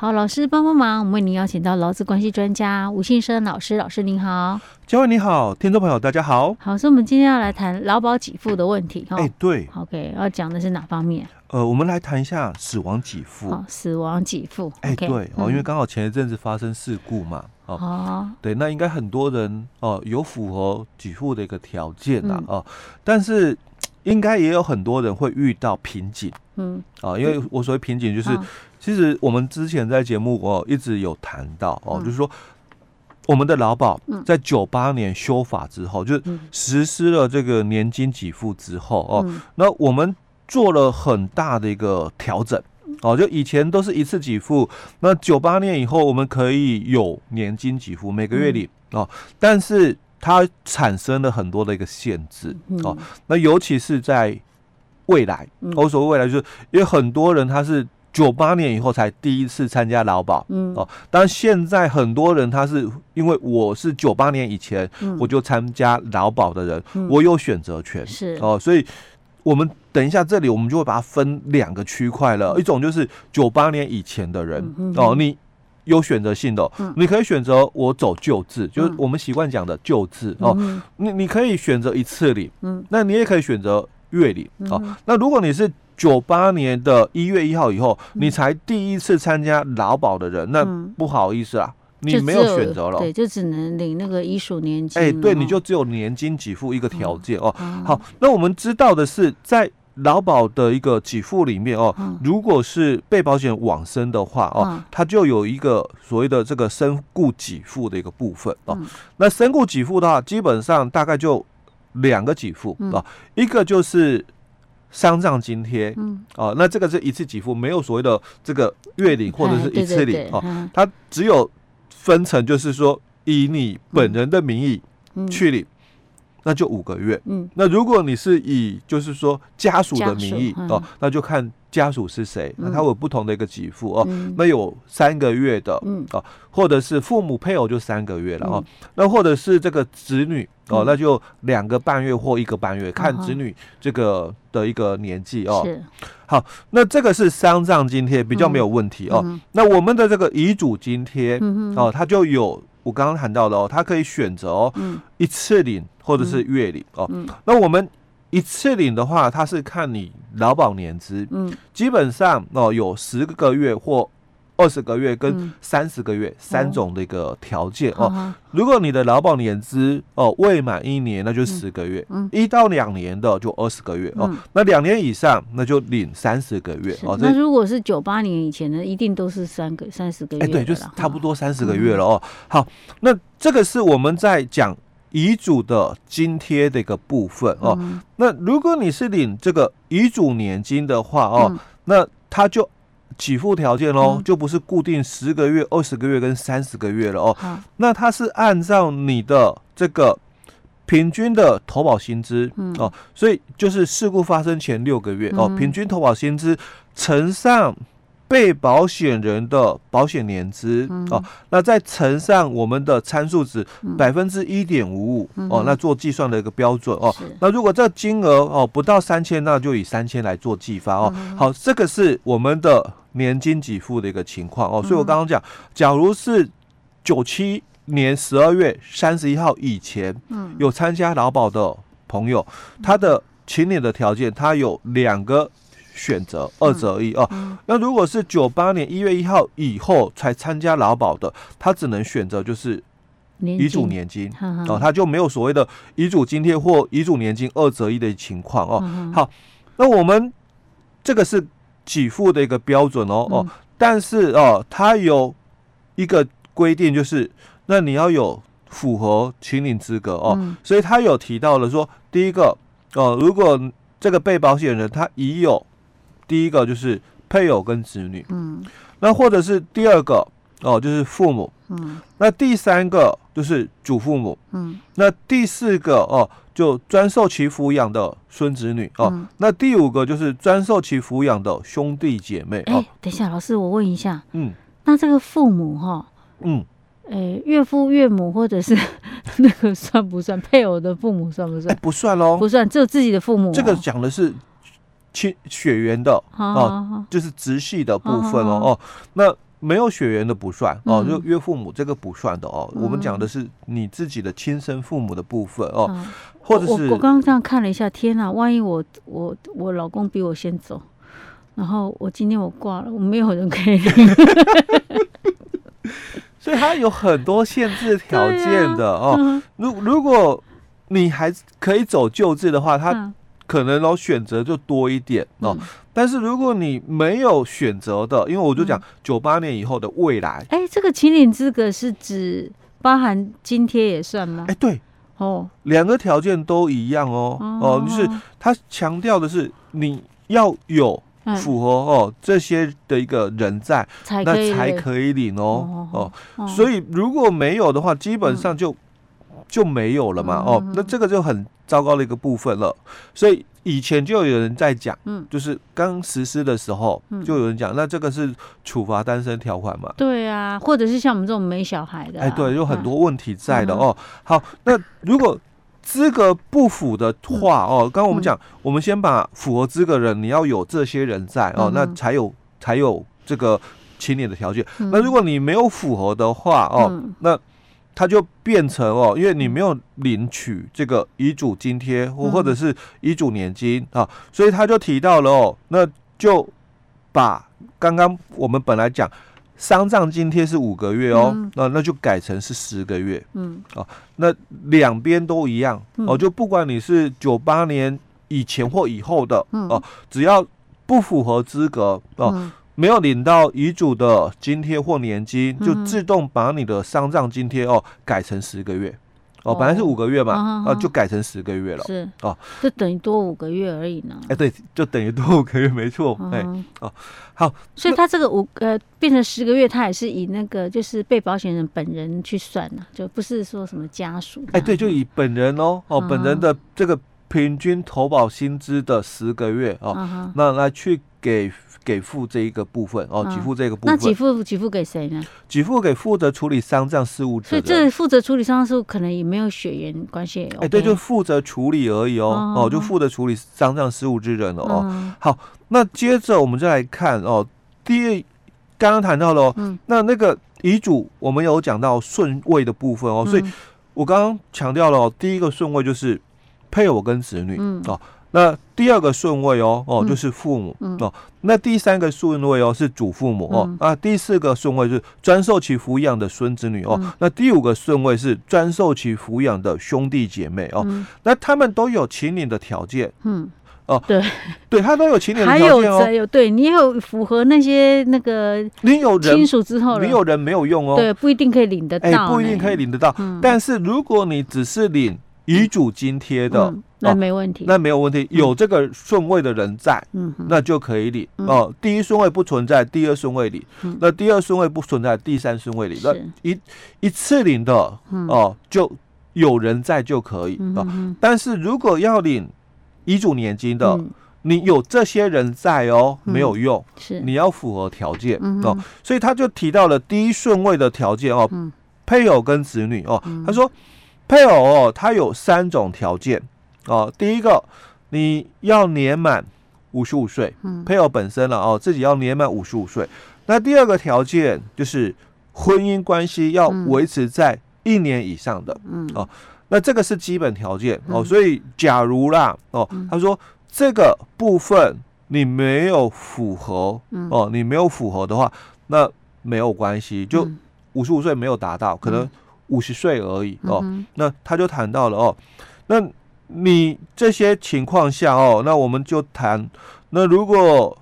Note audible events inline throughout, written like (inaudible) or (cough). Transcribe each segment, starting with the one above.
好，老师帮帮忙，我们为您邀请到劳资关系专家吴信生老师，老师您好。嘉惠你好，听众朋友大家好。好，所以我们今天要来谈劳保给付的问题哈。哎、欸，对，OK，要讲的是哪方面？呃，我们来谈一下死亡给付。哦，死亡给付。哎、欸，okay, 对哦，因为刚好前一阵子发生事故嘛。哦，哦对，那应该很多人哦有符合给付的一个条件呐、啊、哦，但是应该也有很多人会遇到瓶颈。嗯，啊，因为我所谓瓶颈就是。其实我们之前在节目哦一直有谈到哦，就是说我们的劳保在九八年修法之后，就实施了这个年金给付之后哦，那我们做了很大的一个调整哦，就以前都是一次给付，那九八年以后我们可以有年金给付，每个月领哦，但是它产生了很多的一个限制哦，那尤其是在未来，我所谓未来就是因为很多人他是。九八年以后才第一次参加劳保，嗯。哦，但现在很多人他是因为我是九八年以前我就参加劳保的人，我有选择权，是。哦，所以我们等一下这里我们就会把它分两个区块了，一种就是九八年以前的人哦，你有选择性的，你可以选择我走旧制，就是我们习惯讲的旧制哦，你你可以选择一次领，嗯，那你也可以选择月领哦，那如果你是九八年的一月一号以后，你才第一次参加劳保的人，那不好意思啊，你没有选择了，对，就只能领那个一属年金。哎，对，你就只有年金给付一个条件哦。好，那我们知道的是，在劳保的一个给付里面哦，如果是被保险往生的话哦，它就有一个所谓的这个身故给付的一个部分哦。那身故给付的话，基本上大概就两个给付啊，一个就是。丧葬津贴，嗯，哦，那这个是一次给付，没有所谓的这个月领或者是一次领哦，它只有分成，就是说以你本人的名义去领，那就五个月，嗯，那如果你是以就是说家属的名义哦，那就看家属是谁，那他有不同的一个给付哦，那有三个月的，嗯，哦，或者是父母配偶就三个月了哦，那或者是这个子女。哦，那就两个半月或一个半月，看子女这个的一个年纪哦。是，好，那这个是丧葬津贴比较没有问题哦。那我们的这个遗嘱津贴哦，它就有我刚刚谈到的哦，他可以选择哦，一次领或者是月领哦。那我们一次领的话，它是看你劳保年资，嗯，基本上哦有十个月或。二十个月跟三十个月三种的一个条件哦。如果你的劳保年资哦未满一年，那就十个月；一到两年的就二十个月哦。那两年以上，那就领三十个月哦。那如果是九八年以前的，一定都是三个三十个月。哎，对，就是差不多三十个月了哦。好，那这个是我们在讲遗嘱的津贴的一个部分哦。那如果你是领这个遗嘱年金的话哦，那他就。给付条件哦，就不是固定十个月、二十个月跟三十个月了哦。那它是按照你的这个平均的投保薪资哦，所以就是事故发生前六个月哦，平均投保薪资乘上。被保险人的保险年资哦，那再乘上我们的参数值百分之一点五五哦，那做计算的一个标准哦。那如果这金额哦不到三千，那就以三千来做计发哦。好，这个是我们的年金给付的一个情况哦。所以我刚刚讲，假如是九七年十二月三十一号以前，有参加劳保的朋友，他的请领的条件，他有两个。选择二择一哦，那如果是九八年一月一号以后才参加劳保的，他只能选择就是遗嘱年金哦，他就没有所谓的遗嘱津贴或遗嘱年金二择一的情况哦。好，那我们这个是给付的一个标准哦哦，但是哦，它有一个规定，就是那你要有符合请领资格哦，所以他有提到了说，第一个哦，如果这个被保险人他已有第一个就是配偶跟子女，嗯，那或者是第二个哦，就是父母，嗯，那第三个就是祖父母，嗯，那第四个哦，就专受其抚养的孙子女。哦，嗯、那第五个就是专受其抚养的兄弟姐妹。哎、欸，等一下，老师，我问一下，嗯，那这个父母哈，嗯，哎、欸，岳父岳母或者是 (laughs) 那个算不算？配偶的父母算不算？哎、欸，不算喽，不算，只有自己的父母、哦。这个讲的是。亲血缘的哦，就是直系的部分哦哦，那没有血缘的不算哦，就岳父母这个不算的哦。我们讲的是你自己的亲生父母的部分哦，或者是我刚刚这样看了一下，天哪！万一我我我老公比我先走，然后我今天我挂了，我没有人可以。所以它有很多限制条件的哦。如如果你还可以走救治的话，它可能哦选择就多一点哦。但是如果你没有选择的，因为我就讲九八年以后的未来，哎，这个请领资格是指包含津贴也算吗？哎，对。哦，两个条件都一样哦。哦，就是他强调的是你要有符合哦这些的一个人在，那才可以领哦哦。所以如果没有的话，基本上就就没有了嘛哦，那这个就很糟糕的一个部分了，所以。以前就有人在讲，嗯，就是刚实施的时候，就有人讲，那这个是处罚单身条款嘛？对啊，或者是像我们这种没小孩的，哎，对，有很多问题在的哦。好，那如果资格不符的话哦，刚刚我们讲，我们先把符合资格人，你要有这些人在哦，那才有才有这个请领的条件。那如果你没有符合的话哦，那它就变成哦，因为你没有领取这个遗嘱津贴或或者是遗嘱年金啊，所以他就提到了哦，那就把刚刚我们本来讲丧葬津贴是五个月哦，那那就改成是十个月，嗯，哦，那两边都一样哦，就不管你是九八年以前或以后的哦，只要不符合资格哦。没有领到遗嘱的津贴或年金，就自动把你的丧葬津贴哦改成十个月，哦，本来是五个月嘛，啊，就改成十个月了，是。哦，就等于多五个月而已呢。哎，对，就等于多五个月，没错，哎，哦，好，所以他这个五呃变成十个月，他也是以那个就是被保险人本人去算呢，就不是说什么家属。哎，对，就以本人哦，哦，本人的这个平均投保薪资的十个月哦，那来去给。给付这一个部分哦，给付这个部分。那给付给付给谁呢？给付给负责处理丧葬事务。所以这负责处理丧葬事务可能也没有血缘关系。哎，对，就负责处理而已哦，哦，就负责处理丧葬事务之人了哦。好，那接着我们再来看哦，第一刚刚谈到了，嗯，那那个遗嘱我们有讲到顺位的部分哦，所以我刚刚强调了，第一个顺位就是配偶跟子女哦。那第二个顺位哦哦就是父母、嗯。嗯、哦，那第三个顺位哦是祖父母、嗯、哦啊，第四个顺位是专受其抚养的孙子女哦，嗯、那第五个顺位是专受其抚养的兄弟姐妹哦，嗯、那他们都有请领的条件，嗯。哦对。对，他都有请领的条件哦，还有对你有符合那些那个你有亲属之后，你有人没有用哦，对，不一定可以领得到，哎，不一定可以领得到，嗯、但是如果你只是领遗嘱津贴的。嗯那没问题，那没有问题，有这个顺位的人在，嗯，那就可以领哦。第一顺位不存在，第二顺位领，那第二顺位不存在，第三顺位领，那一一次领的哦，就有人在就可以哦。但是如果要领遗嘱年金的，你有这些人在哦，没有用，是。你要符合条件哦。所以他就提到了第一顺位的条件哦，配偶跟子女哦，他说配偶哦，他有三种条件。哦，第一个你要年满五十五岁，配偶本身了哦，自己要年满五十五岁。那第二个条件就是婚姻关系要维持在一年以上的，嗯，哦，那这个是基本条件哦。所以假如啦，哦，他说这个部分你没有符合，哦，你没有符合的话，那没有关系，就五十五岁没有达到，可能五十岁而已哦。那他就谈到了哦，那。你这些情况下哦，那我们就谈。那如果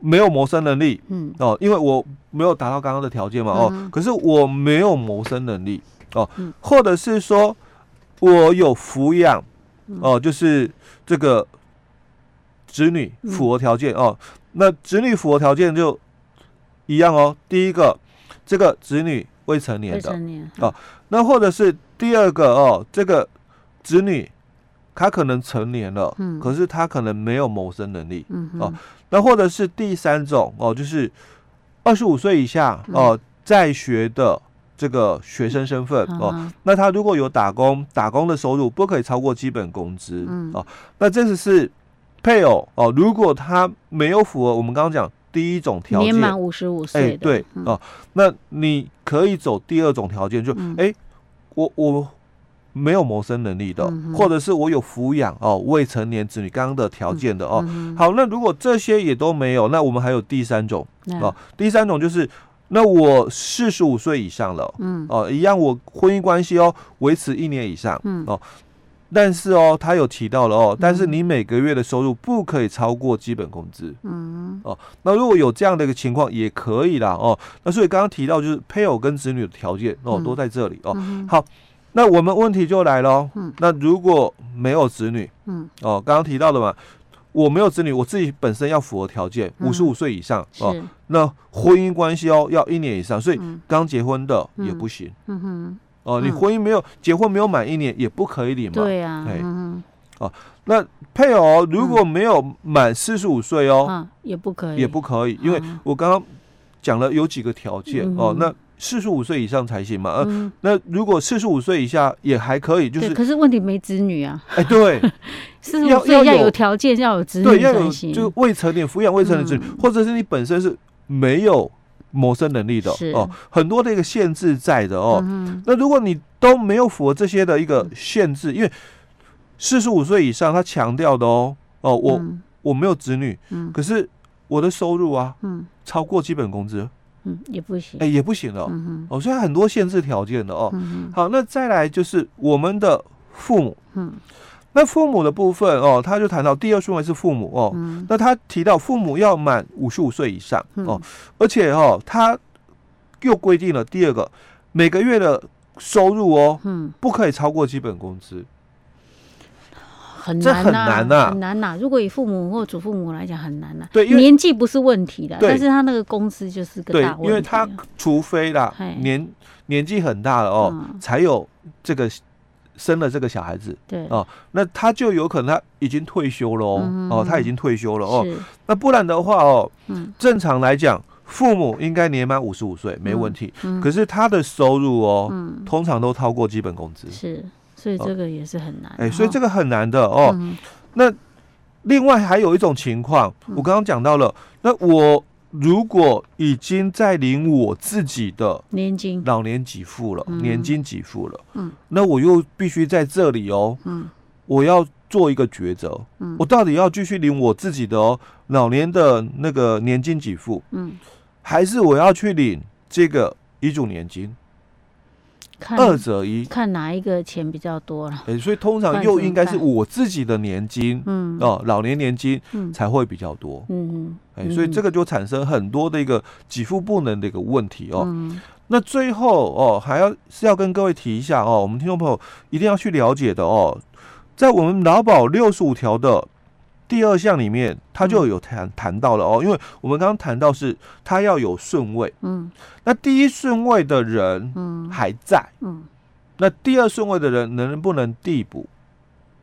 没有谋生能力，嗯哦，因为我没有达到刚刚的条件嘛，哦，可是我没有谋生能力哦，或者是说我有抚养哦，就是这个子女符合条件哦，那子女符合条件就一样哦。第一个，这个子女未成年的哦，那或者是第二个哦，这个子女。他可能成年了，嗯，可是他可能没有谋生能力，嗯哼。哦，那或者是第三种哦，就是二十五岁以下哦，在学的这个学生身份，嗯、哦，那他如果有打工，打工的收入不可以超过基本工资，嗯，哦，那这只是配偶哦，如果他没有符合我们刚刚讲第一种条件，年满五十五岁，哎，对哦，那你可以走第二种条件，就哎，我我没有谋生能力的，或者是我有抚养哦未成年子女刚刚的条件的哦。好，那如果这些也都没有，那我们还有第三种哦，第三种就是。那我四十五岁以上了，嗯，哦，一样，我婚姻关系哦维持一年以上，嗯，哦，但是哦，他有提到了哦，但是你每个月的收入不可以超过基本工资，嗯，哦，那如果有这样的一个情况也可以啦，哦，那所以刚刚提到就是配偶跟子女的条件哦都在这里哦，好，那我们问题就来了，嗯，那如果没有子女，嗯，哦，刚刚提到的嘛。我没有子女，我自己本身要符合条件，五十五岁以上哦。那婚姻关系哦，要一年以上，所以刚结婚的也不行。嗯哼，哦，你婚姻没有结婚没有满一年也不可以领嘛。对呀。嗯哦，那配偶如果没有满四十五岁哦，也不可以，也不可以，因为我刚刚讲了有几个条件哦，那。四十五岁以上才行嘛？呃，嗯、那如果四十五岁以下也还可以，就是可是问题没子女啊。哎，对，(laughs) 四十五岁要有条件，要有子女，对，要有就未成年抚养未成年子女，嗯、或者是你本身是没有谋生能力的哦，很多的一个限制在的哦。嗯、那如果你都没有符合这些的一个限制，因为四十五岁以上他强调的哦哦，我、嗯、我没有子女，嗯、可是我的收入啊，嗯，超过基本工资。嗯，也不行，哎，也不行了，嗯哼，哦，所以很多限制条件的哦。好，那再来就是我们的父母，嗯，那父母的部分哦，他就谈到第二顺位是父母哦，嗯，那他提到父母要满五十五岁以上哦，而且哦，他又规定了第二个每个月的收入哦，嗯，不可以超过基本工资。很难呐，很难呐。如果以父母或祖父母来讲，很难呐。对，年纪不是问题的，但是他那个公司就是个大问题。对，因为他除非啦，年年纪很大了哦，才有这个生了这个小孩子。对哦，那他就有可能他已经退休了哦，哦，他已经退休了哦。那不然的话哦，正常来讲，父母应该年满五十五岁没问题。可是他的收入哦，通常都超过基本工资。是。所以这个也是很难，哎，所以这个很难的哦。嗯、那另外还有一种情况，我刚刚讲到了，嗯、那我如果已经在领我自己的年金、老年给付了，年金给付了，嗯，那我又必须在这里哦，嗯，我要做一个抉择，嗯，我到底要继续领我自己的哦老年的那个年金给付，嗯，还是我要去领这个遗嘱年金？看二者一，看哪一个钱比较多了。哎，所以通常又应该是我自己的年金，嗯，哦，老年年金才会比较多，嗯嗯，哎，所以这个就产生很多的一个给付不能的一个问题哦。嗯、那最后哦，还要是要跟各位提一下哦，我们听众朋友一定要去了解的哦，在我们劳保六十五条的。第二项里面，他就有谈谈到了哦，因为我们刚刚谈到是他要有顺位，嗯，那第一顺位的人，嗯，还在，嗯，那第二顺位的人能不能递补？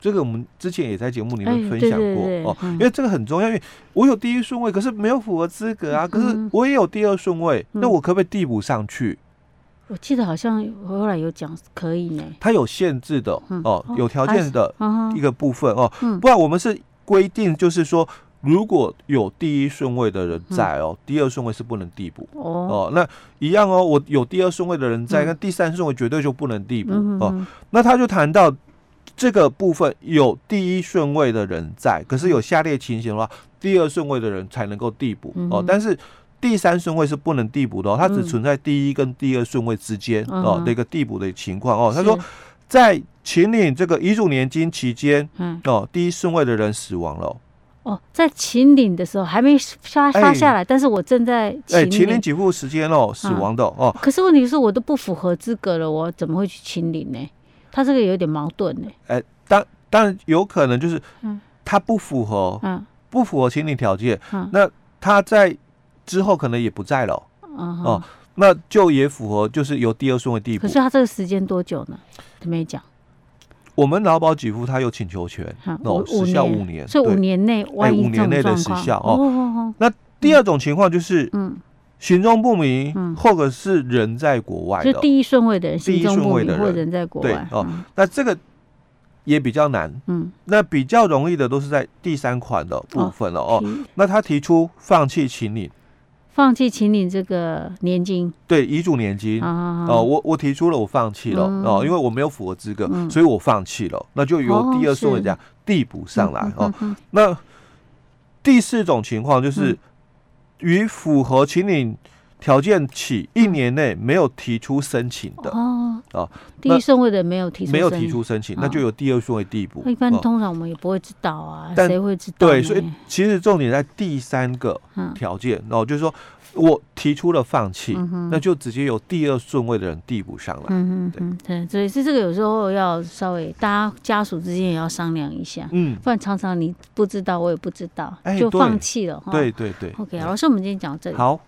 这个我们之前也在节目里面分享过哦，因为这个很重要，因为我有第一顺位，可是没有符合资格啊，可是我也有第二顺位，那我可不可以递补上去？我记得好像后来有讲可以呢，他有限制的哦，有条件的一个部分哦，不然我们是。规定就是说，如果有第一顺位的人在哦，嗯、第二顺位是不能递补哦，哦。那一样哦，我有第二顺位的人在，那、嗯、第三顺位绝对就不能递补、嗯、哦。那他就谈到这个部分，有第一顺位的人在，可是有下列情形的话，第二顺位的人才能够递补、嗯、哦。但是第三顺位是不能递补的哦，它只存在第一跟第二顺位之间、嗯、哦的一个递补的情况哦。他说。在秦岭这个遗嘱年金期间，嗯，哦，第一顺位的人死亡了。哦，在秦岭的时候还没发发下来，但是我正在哎，秦岭给付时间哦，死亡的哦。可是问题是我都不符合资格了，我怎么会去秦岭呢？他这个有点矛盾呢。哎，当当然有可能就是，嗯，他不符合，嗯，不符合秦岭条件，嗯，那他在之后可能也不在了，哦。那就也符合，就是由第二顺位递补。可是他这个时间多久呢？他没讲。我们劳保给付他有请求权，哦，时效五年，所以五年内，哎，五年内的时效哦。那第二种情况就是，嗯，行踪不明，或者是人在国外的，就第一顺位的人，第一顺位的人或人在国外。对哦，那这个也比较难。嗯，那比较容易的都是在第三款的部分了哦。哦，那他提出放弃请领。放弃请领这个年金，对遗嘱年金。哦，我我提出了，我放弃了哦，因为我没有符合资格，所以我放弃了，那就由第二顺位这样递补上来哦。那第四种情况就是，与符合请领条件起一年内没有提出申请的。哦哦，第一顺位的没有提出没有提出申请，那就有第二顺位递补。一般通常我们也不会知道啊，谁会知道？对，所以其实重点在第三个条件哦，就是说。我提出了放弃，那就直接由第二顺位的人递补上来。嗯嗯对，所以是这个有时候要稍微大家家属之间也要商量一下，嗯，不然常常你不知道，我也不知道，就放弃了。对对对。OK，老师，我们今天讲到这里。好。